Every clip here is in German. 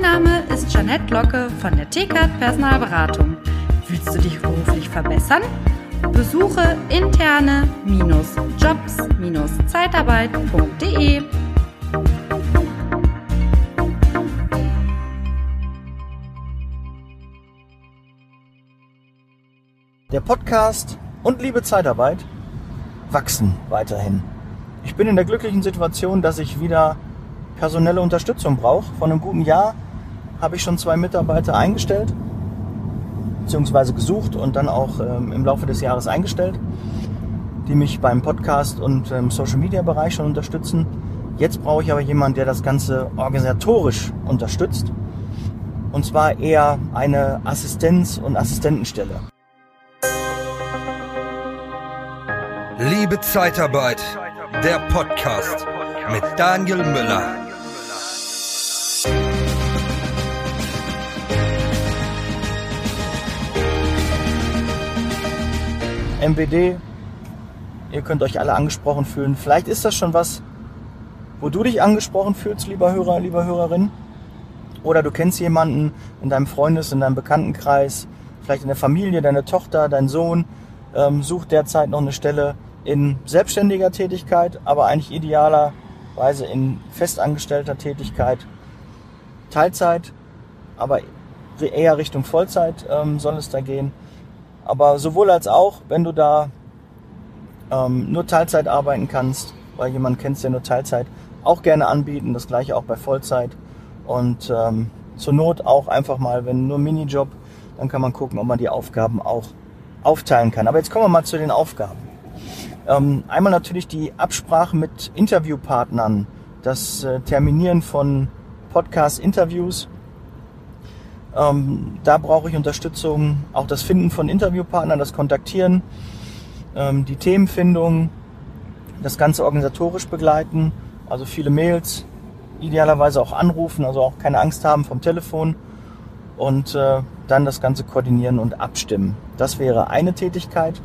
Mein Name ist Janette Locke von der TKAT Personalberatung. Willst du dich beruflich verbessern? Besuche interne-jobs-zeitarbeit.de. Der Podcast und liebe Zeitarbeit wachsen weiterhin. Ich bin in der glücklichen Situation, dass ich wieder personelle Unterstützung brauche. Vor einem guten Jahr habe ich schon zwei Mitarbeiter eingestellt, beziehungsweise gesucht und dann auch ähm, im Laufe des Jahres eingestellt, die mich beim Podcast und ähm, Social Media Bereich schon unterstützen. Jetzt brauche ich aber jemanden, der das Ganze organisatorisch unterstützt. Und zwar eher eine Assistenz- und Assistentenstelle. Liebe Zeitarbeit, der Podcast mit Daniel Müller. MWD, ihr könnt euch alle angesprochen fühlen. Vielleicht ist das schon was, wo du dich angesprochen fühlst, lieber Hörer, lieber Hörerin. Oder du kennst jemanden in deinem Freundes-, in deinem Bekanntenkreis, vielleicht in der Familie, deine Tochter, dein Sohn, ähm, sucht derzeit noch eine Stelle in selbstständiger Tätigkeit, aber eigentlich idealerweise in festangestellter Tätigkeit. Teilzeit, aber eher Richtung Vollzeit ähm, soll es da gehen. Aber sowohl als auch, wenn du da ähm, nur Teilzeit arbeiten kannst, weil jemand kennst, der nur Teilzeit, auch gerne anbieten. Das gleiche auch bei Vollzeit. Und ähm, zur Not auch einfach mal, wenn nur Minijob, dann kann man gucken, ob man die Aufgaben auch aufteilen kann. Aber jetzt kommen wir mal zu den Aufgaben. Ähm, einmal natürlich die Absprache mit Interviewpartnern, das äh, Terminieren von Podcast-Interviews. Ähm, da brauche ich Unterstützung, auch das Finden von Interviewpartnern, das Kontaktieren, ähm, die Themenfindung, das Ganze organisatorisch begleiten, also viele Mails, idealerweise auch anrufen, also auch keine Angst haben vom Telefon und äh, dann das Ganze koordinieren und abstimmen. Das wäre eine Tätigkeit.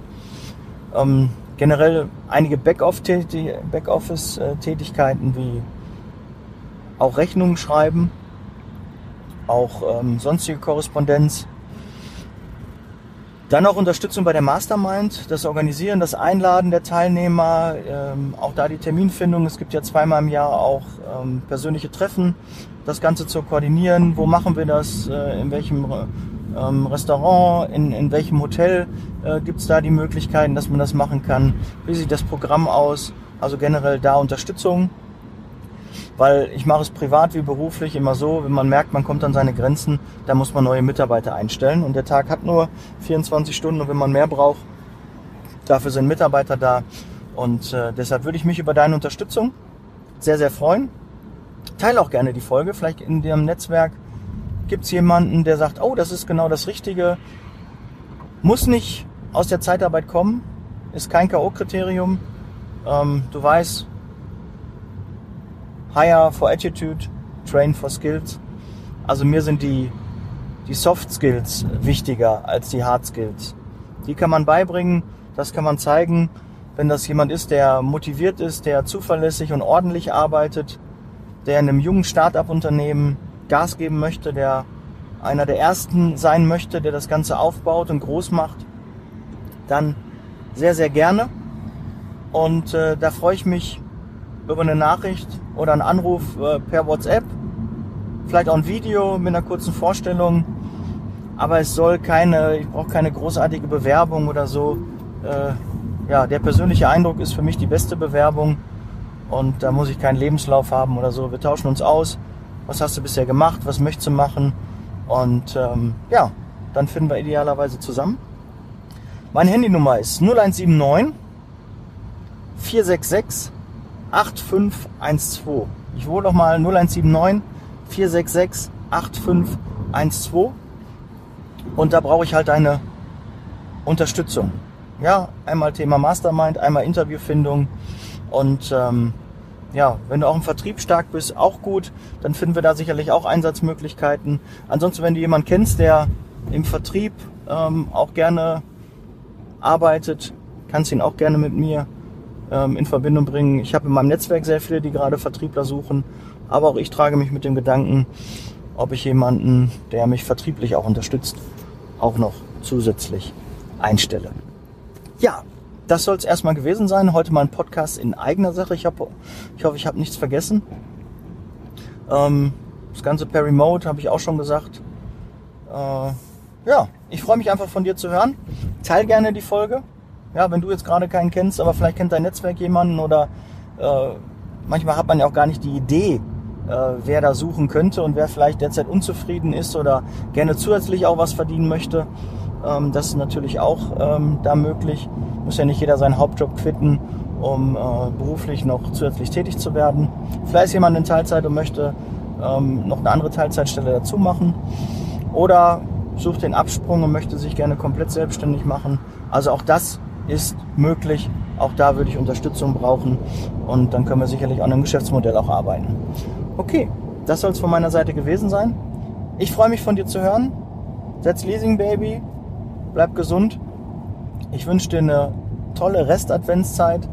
Ähm, generell einige Backoffice-Tätigkeiten wie auch Rechnungen schreiben, auch ähm, sonstige Korrespondenz. Dann auch Unterstützung bei der Mastermind, das Organisieren, das Einladen der Teilnehmer, ähm, auch da die Terminfindung. Es gibt ja zweimal im Jahr auch ähm, persönliche Treffen, das Ganze zu koordinieren. Wo machen wir das? Äh, in welchem ähm, Restaurant, in, in welchem Hotel äh, gibt es da die Möglichkeiten, dass man das machen kann? Wie sieht das Programm aus? Also generell da Unterstützung weil ich mache es privat wie beruflich immer so, wenn man merkt, man kommt an seine Grenzen, da muss man neue Mitarbeiter einstellen und der Tag hat nur 24 Stunden und wenn man mehr braucht, dafür sind Mitarbeiter da und äh, deshalb würde ich mich über deine Unterstützung sehr, sehr freuen. Teile auch gerne die Folge, vielleicht in dem Netzwerk gibt es jemanden, der sagt, oh, das ist genau das Richtige, muss nicht aus der Zeitarbeit kommen, ist kein K.O.-Kriterium. Ähm, du weißt, Hire for Attitude, Train for Skills. Also mir sind die, die Soft Skills wichtiger als die Hard Skills. Die kann man beibringen, das kann man zeigen. Wenn das jemand ist, der motiviert ist, der zuverlässig und ordentlich arbeitet, der in einem jungen Start-up-Unternehmen Gas geben möchte, der einer der ersten sein möchte, der das Ganze aufbaut und groß macht, dann sehr, sehr gerne. Und äh, da freue ich mich über eine Nachricht oder einen Anruf äh, per WhatsApp. Vielleicht auch ein Video mit einer kurzen Vorstellung. Aber es soll keine, ich brauche keine großartige Bewerbung oder so. Äh, ja, der persönliche Eindruck ist für mich die beste Bewerbung. Und da muss ich keinen Lebenslauf haben oder so. Wir tauschen uns aus. Was hast du bisher gemacht? Was möchtest du machen? Und ähm, ja, dann finden wir idealerweise zusammen. Meine Handynummer ist 0179 466 8512. Ich wohne nochmal 0179 466 8512. Und da brauche ich halt deine Unterstützung. Ja, einmal Thema Mastermind, einmal Interviewfindung. Und ähm, ja, wenn du auch im Vertrieb stark bist, auch gut, dann finden wir da sicherlich auch Einsatzmöglichkeiten. Ansonsten, wenn du jemanden kennst, der im Vertrieb ähm, auch gerne arbeitet, kannst ihn auch gerne mit mir ähm, in Verbindung bringen. Ich habe in meinem Netzwerk sehr viele, die gerade Vertriebler suchen, aber auch ich trage mich mit dem Gedanken, ob ich jemanden, der mich vertrieblich auch unterstützt, auch noch zusätzlich einstelle. Ja, das soll es erstmal gewesen sein. Heute mal ein Podcast in eigener Sache. Ich, hab, ich hoffe, ich habe nichts vergessen. Ähm, das Ganze per Remote habe ich auch schon gesagt. Äh, ja, ich freue mich einfach von dir zu hören. Teil gerne die Folge. Ja, wenn du jetzt gerade keinen kennst, aber vielleicht kennt dein Netzwerk jemanden oder äh, manchmal hat man ja auch gar nicht die Idee, äh, wer da suchen könnte und wer vielleicht derzeit unzufrieden ist oder gerne zusätzlich auch was verdienen möchte. Ähm, das ist natürlich auch ähm, da möglich. Muss ja nicht jeder seinen Hauptjob quitten, um äh, beruflich noch zusätzlich tätig zu werden. Vielleicht ist jemand in Teilzeit und möchte ähm, noch eine andere Teilzeitstelle dazu machen. Oder sucht den Absprung und möchte sich gerne komplett selbstständig machen. Also auch das ist möglich. Auch da würde ich Unterstützung brauchen und dann können wir sicherlich an einem Geschäftsmodell auch arbeiten. Okay, das soll es von meiner Seite gewesen sein. Ich freue mich von dir zu hören. Setz Leasing Baby, bleib gesund. Ich wünsche dir eine tolle Rest-Adventszeit.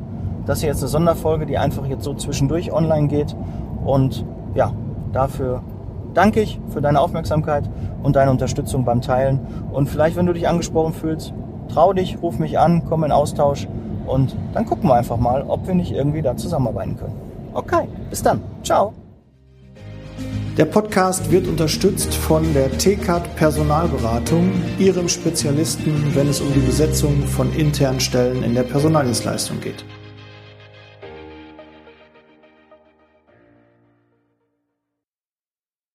Das hier jetzt eine Sonderfolge, die einfach jetzt so zwischendurch online geht. Und ja, dafür danke ich für deine Aufmerksamkeit und deine Unterstützung beim Teilen. Und vielleicht, wenn du dich angesprochen fühlst, trau dich, ruf mich an, komm in Austausch und dann gucken wir einfach mal, ob wir nicht irgendwie da zusammenarbeiten können. Okay, bis dann. Ciao. Der Podcast wird unterstützt von der TCAT Personalberatung, ihrem Spezialisten, wenn es um die Besetzung von internen Stellen in der Personaldienstleistung geht.